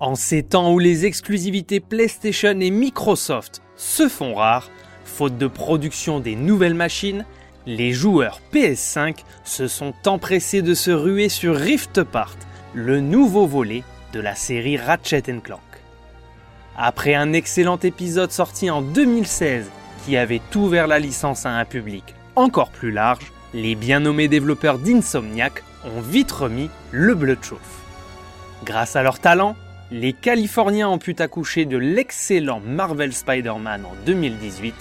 En ces temps où les exclusivités PlayStation et Microsoft se font rares, faute de production des nouvelles machines, les joueurs PS5 se sont empressés de se ruer sur Rift Apart, le nouveau volet de la série Ratchet Clank. Après un excellent épisode sorti en 2016 qui avait ouvert la licence à un public encore plus large, les bien nommés développeurs d'Insomniac ont vite remis le bleu chauffe. Grâce à leur talent, les Californiens ont pu accoucher de l'excellent Marvel Spider-Man en 2018,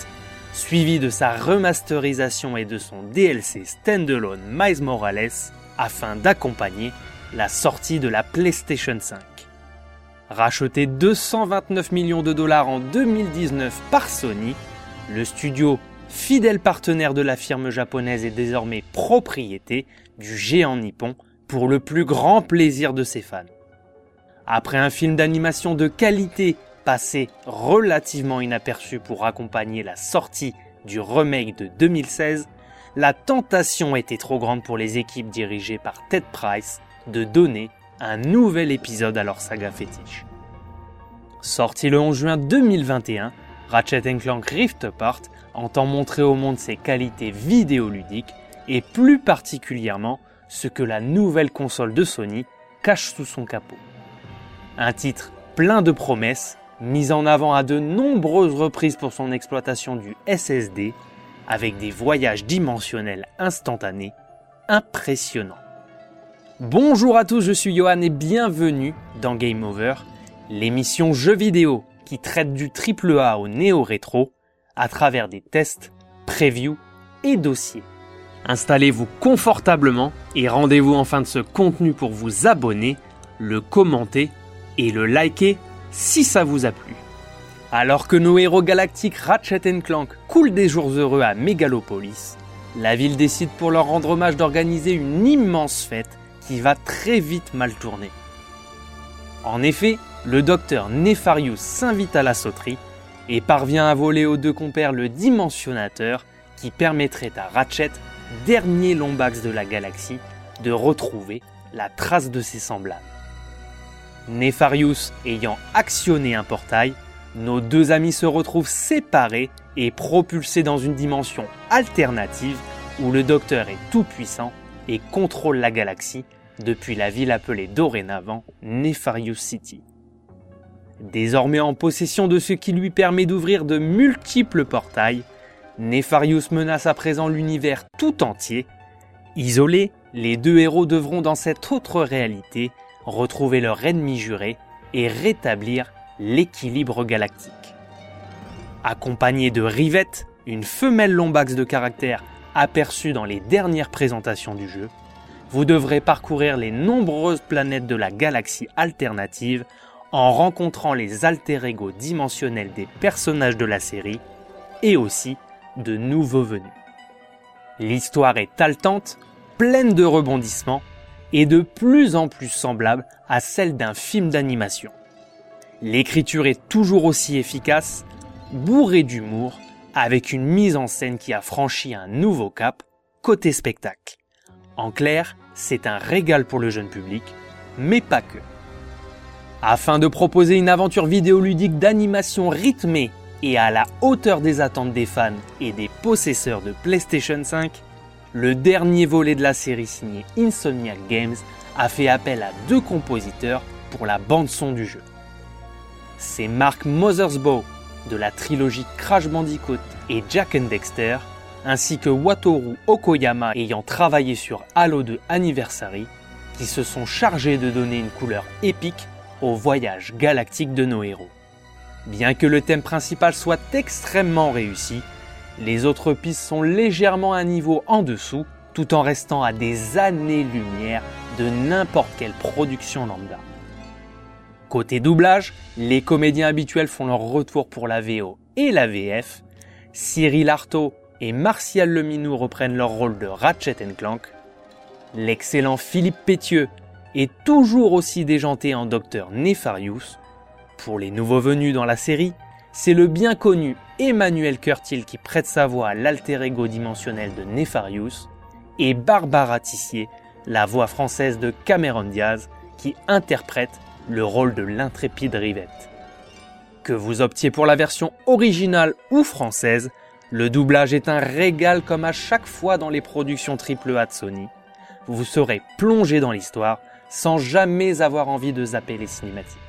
suivi de sa remasterisation et de son DLC standalone Miles Morales, afin d'accompagner la sortie de la PlayStation 5. Racheté 229 millions de dollars en 2019 par Sony, le studio, fidèle partenaire de la firme japonaise, est désormais propriété du géant nippon pour le plus grand plaisir de ses fans. Après un film d'animation de qualité passé relativement inaperçu pour accompagner la sortie du remake de 2016, la tentation était trop grande pour les équipes dirigées par Ted Price de donner un nouvel épisode à leur saga fétiche. Sorti le 11 juin 2021, Ratchet Clank Rift Apart entend montrer au monde ses qualités vidéoludiques et plus particulièrement ce que la nouvelle console de Sony cache sous son capot. Un titre plein de promesses, mis en avant à de nombreuses reprises pour son exploitation du SSD, avec des voyages dimensionnels instantanés, impressionnants. Bonjour à tous, je suis Johan et bienvenue dans Game Over, l'émission jeux vidéo qui traite du AAA au néo-rétro à travers des tests, previews et dossiers. Installez-vous confortablement et rendez-vous en fin de ce contenu pour vous abonner, le commenter et le liker si ça vous a plu. Alors que nos héros galactiques Ratchet Clank coulent des jours heureux à Megalopolis, la ville décide pour leur rendre hommage d'organiser une immense fête qui va très vite mal tourner. En effet, le docteur Nefarius s'invite à la sauterie et parvient à voler aux deux compères le dimensionnateur qui permettrait à Ratchet, dernier Lombax de la galaxie, de retrouver la trace de ses semblables. Nefarius ayant actionné un portail, nos deux amis se retrouvent séparés et propulsés dans une dimension alternative où le docteur est tout puissant et contrôle la galaxie depuis la ville appelée dorénavant Nefarius City. Désormais en possession de ce qui lui permet d'ouvrir de multiples portails, Nefarius menace à présent l'univers tout entier. Isolés, les deux héros devront dans cette autre réalité retrouver leur ennemi juré et rétablir l'équilibre galactique. Accompagné de Rivette, une femelle lombax de caractère aperçue dans les dernières présentations du jeu, vous devrez parcourir les nombreuses planètes de la galaxie alternative en rencontrant les alter ego dimensionnels des personnages de la série et aussi de nouveaux venus. L'histoire est haletante, pleine de rebondissements et de plus en plus semblable à celle d'un film d'animation. L'écriture est toujours aussi efficace, bourrée d'humour, avec une mise en scène qui a franchi un nouveau cap côté spectacle. En clair, c'est un régal pour le jeune public, mais pas que. Afin de proposer une aventure vidéoludique d'animation rythmée et à la hauteur des attentes des fans et des possesseurs de PlayStation 5, le dernier volet de la série signé Insomniac Games a fait appel à deux compositeurs pour la bande-son du jeu. C'est Mark Mothersbaugh de la trilogie Crash Bandicoot et Jack Dexter, ainsi que Watoru Okoyama ayant travaillé sur Halo 2 Anniversary, qui se sont chargés de donner une couleur épique au voyage galactique de nos héros. Bien que le thème principal soit extrêmement réussi, les autres pistes sont légèrement à niveau en dessous, tout en restant à des années-lumière de n'importe quelle production lambda. Côté doublage, les comédiens habituels font leur retour pour la VO et la VF. Cyril Artaud et Martial Leminou reprennent leur rôle de Ratchet Clank. L'excellent Philippe Pétieux est toujours aussi déjanté en Docteur Nefarius. Pour les nouveaux venus dans la série, c'est le bien connu Emmanuel Curtil qui prête sa voix à l'alter ego dimensionnel de Nefarius et Barbara Tissier, la voix française de Cameron Diaz, qui interprète le rôle de l'intrépide Rivette. Que vous optiez pour la version originale ou française, le doublage est un régal comme à chaque fois dans les productions AAA de Sony. Vous serez plongé dans l'histoire sans jamais avoir envie de zapper les cinématiques.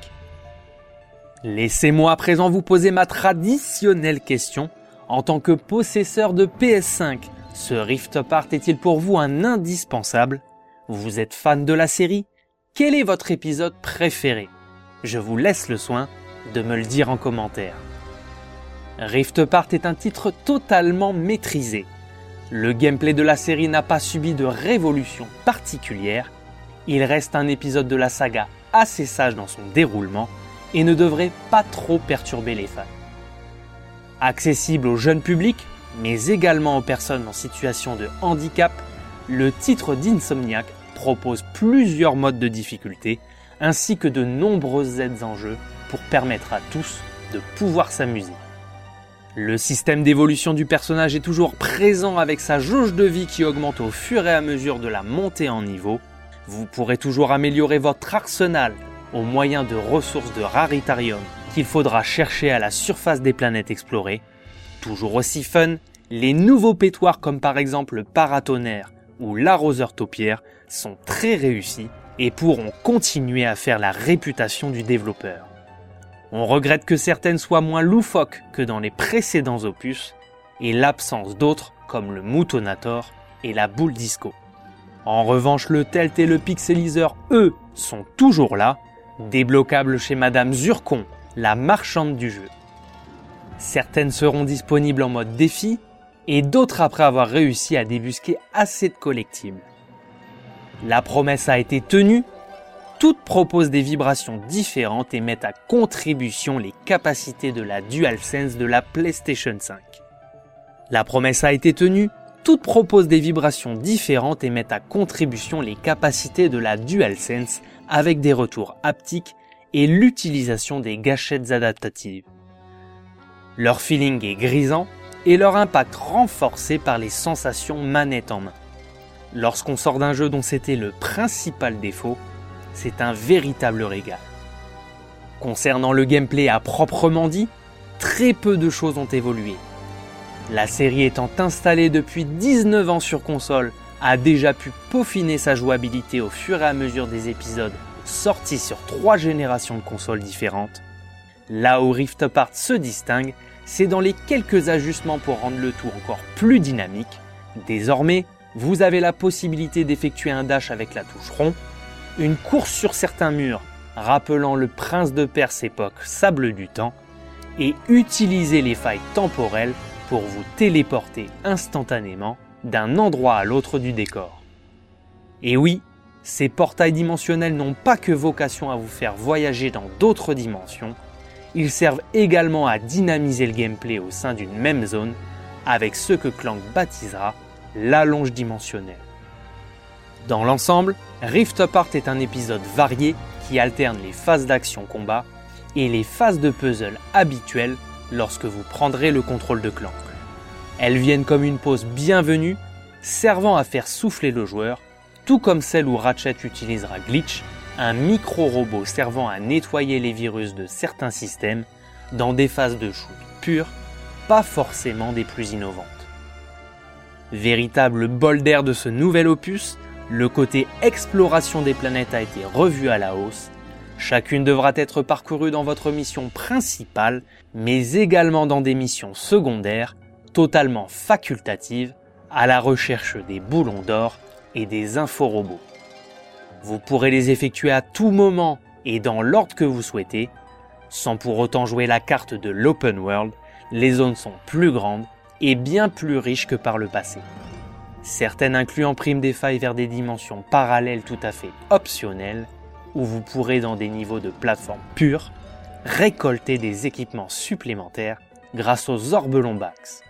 Laissez-moi à présent vous poser ma traditionnelle question. En tant que possesseur de PS5, ce Rift Apart est-il pour vous un indispensable? Vous êtes fan de la série? Quel est votre épisode préféré? Je vous laisse le soin de me le dire en commentaire. Rift Apart est un titre totalement maîtrisé. Le gameplay de la série n'a pas subi de révolution particulière. Il reste un épisode de la saga assez sage dans son déroulement et ne devrait pas trop perturber les fans. Accessible au jeune public, mais également aux personnes en situation de handicap, le titre d'Insomniac propose plusieurs modes de difficulté ainsi que de nombreuses aides en jeu pour permettre à tous de pouvoir s'amuser. Le système d'évolution du personnage est toujours présent avec sa jauge de vie qui augmente au fur et à mesure de la montée en niveau. Vous pourrez toujours améliorer votre arsenal au moyen de ressources de raritarium qu'il faudra chercher à la surface des planètes explorées. Toujours aussi fun, les nouveaux pétoires comme par exemple le paratonnerre ou l'arroseur taupière sont très réussis et pourront continuer à faire la réputation du développeur. On regrette que certaines soient moins loufoques que dans les précédents opus et l'absence d'autres comme le Moutonator et la boule disco. En revanche, le Telt et le Pixeliseur, eux, sont toujours là débloquable chez Madame Zurcon, la marchande du jeu. Certaines seront disponibles en mode défi et d'autres après avoir réussi à débusquer assez de collectibles. La promesse a été tenue, toutes proposent des vibrations différentes et mettent à contribution les capacités de la DualSense de la PlayStation 5. La promesse a été tenue, toutes proposent des vibrations différentes et mettent à contribution les capacités de la DualSense avec des retours haptiques et l'utilisation des gâchettes adaptatives. Leur feeling est grisant et leur impact renforcé par les sensations manette en main. Lorsqu'on sort d'un jeu dont c'était le principal défaut, c'est un véritable régal. Concernant le gameplay à proprement dit, très peu de choses ont évolué. La série étant installée depuis 19 ans sur console a déjà pu peaufiner sa jouabilité au fur et à mesure des épisodes sortis sur trois générations de consoles différentes. Là où Rift Apart se distingue, c'est dans les quelques ajustements pour rendre le tout encore plus dynamique. Désormais, vous avez la possibilité d'effectuer un dash avec la touche rond, une course sur certains murs rappelant le prince de Perse époque sable du temps, et utiliser les failles temporelles pour vous téléporter instantanément d'un endroit à l'autre du décor. Et oui, ces portails dimensionnels n'ont pas que vocation à vous faire voyager dans d'autres dimensions, ils servent également à dynamiser le gameplay au sein d'une même zone avec ce que Clank baptisera l'allonge dimensionnelle. Dans l'ensemble, Rift Apart est un épisode varié qui alterne les phases d'action-combat et les phases de puzzle habituelles lorsque vous prendrez le contrôle de Clank. Elles viennent comme une pause bienvenue, servant à faire souffler le joueur, tout comme celle où Ratchet utilisera Glitch, un micro-robot servant à nettoyer les virus de certains systèmes dans des phases de shoot pures, pas forcément des plus innovantes. Véritable bol d'air de ce nouvel opus, le côté exploration des planètes a été revu à la hausse. Chacune devra être parcourue dans votre mission principale, mais également dans des missions secondaires totalement facultative à la recherche des boulons d'or et des inforobots. Vous pourrez les effectuer à tout moment et dans l'ordre que vous souhaitez. Sans pour autant jouer la carte de l'open world, les zones sont plus grandes et bien plus riches que par le passé. Certaines incluent en prime des failles vers des dimensions parallèles tout à fait optionnelles, où vous pourrez dans des niveaux de plateforme pure récolter des équipements supplémentaires grâce aux orbes Lombax.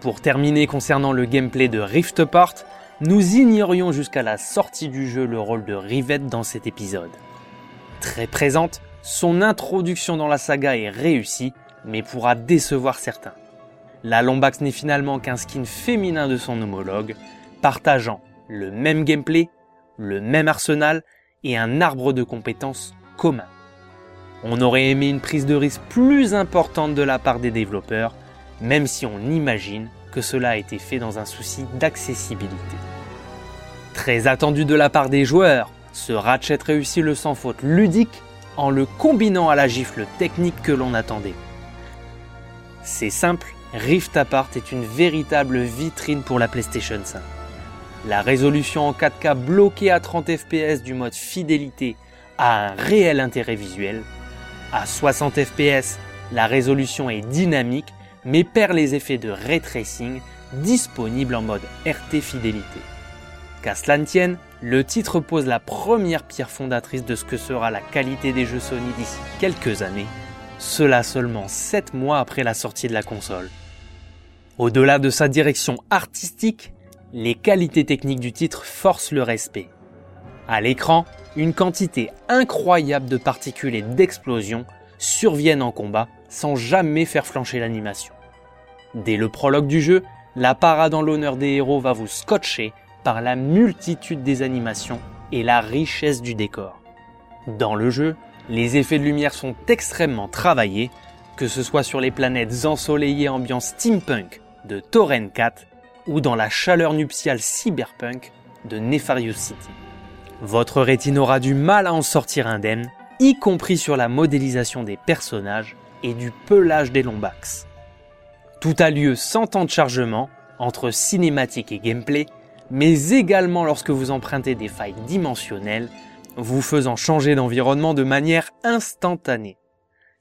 Pour terminer concernant le gameplay de Rift Apart, nous ignorions jusqu'à la sortie du jeu le rôle de Rivette dans cet épisode. Très présente, son introduction dans la saga est réussie, mais pourra décevoir certains. La Lombax n'est finalement qu'un skin féminin de son homologue, partageant le même gameplay, le même arsenal et un arbre de compétences commun. On aurait aimé une prise de risque plus importante de la part des développeurs, même si on imagine que cela a été fait dans un souci d'accessibilité. Très attendu de la part des joueurs, ce Ratchet réussit le sans faute ludique en le combinant à la gifle technique que l'on attendait. C'est simple, Rift Apart est une véritable vitrine pour la PlayStation 5. La résolution en 4K bloquée à 30 fps du mode fidélité a un réel intérêt visuel. À 60 fps, la résolution est dynamique mais perd les effets de ray tracing disponibles en mode RT fidélité. Qu'à cela tienne, le titre pose la première pierre fondatrice de ce que sera la qualité des jeux Sony d'ici quelques années, cela seulement 7 mois après la sortie de la console. Au-delà de sa direction artistique, les qualités techniques du titre forcent le respect. À l'écran, une quantité incroyable de particules et d'explosions surviennent en combat sans jamais faire flancher l'animation. Dès le prologue du jeu, la parade en l'honneur des héros va vous scotcher par la multitude des animations et la richesse du décor. Dans le jeu, les effets de lumière sont extrêmement travaillés, que ce soit sur les planètes ensoleillées ambiance steampunk de Torren 4 ou dans la chaleur nuptiale cyberpunk de Nefarious City. Votre rétine aura du mal à en sortir indemne, y compris sur la modélisation des personnages et du pelage des lombax. Tout a lieu sans temps de chargement, entre cinématique et gameplay, mais également lorsque vous empruntez des failles dimensionnelles, vous faisant changer d'environnement de manière instantanée.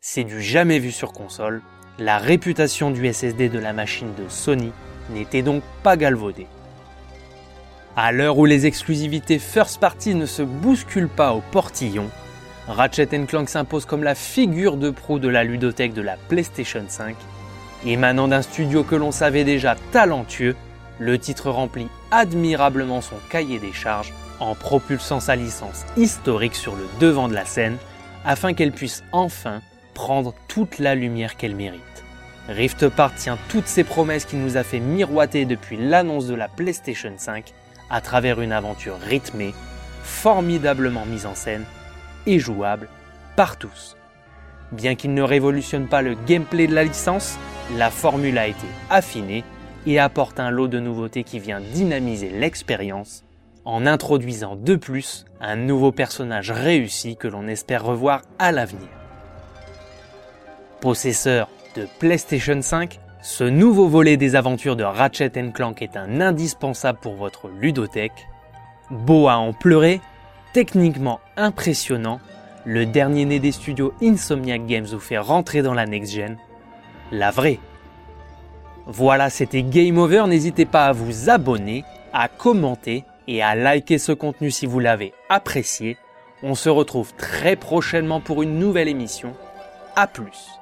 C'est du jamais vu sur console, la réputation du SSD de la machine de Sony n'était donc pas galvaudée. À l'heure où les exclusivités first party ne se bousculent pas au portillon, Ratchet Clank s'impose comme la figure de proue de la ludothèque de la PlayStation 5. Émanant d'un studio que l'on savait déjà talentueux, le titre remplit admirablement son cahier des charges en propulsant sa licence historique sur le devant de la scène afin qu'elle puisse enfin prendre toute la lumière qu'elle mérite. Rift Apart tient toutes ces promesses qu'il nous a fait miroiter depuis l'annonce de la PlayStation 5 à travers une aventure rythmée, formidablement mise en scène et jouable par tous. Bien qu'il ne révolutionne pas le gameplay de la licence, la formule a été affinée et apporte un lot de nouveautés qui vient dynamiser l'expérience en introduisant de plus un nouveau personnage réussi que l'on espère revoir à l'avenir. Possesseur PlayStation 5, ce nouveau volet des aventures de Ratchet Clank est un indispensable pour votre ludothèque. Beau à en pleurer, techniquement impressionnant, le dernier né des studios Insomniac Games vous fait rentrer dans la next-gen. La vraie. Voilà, c'était Game Over. N'hésitez pas à vous abonner, à commenter et à liker ce contenu si vous l'avez apprécié. On se retrouve très prochainement pour une nouvelle émission. A plus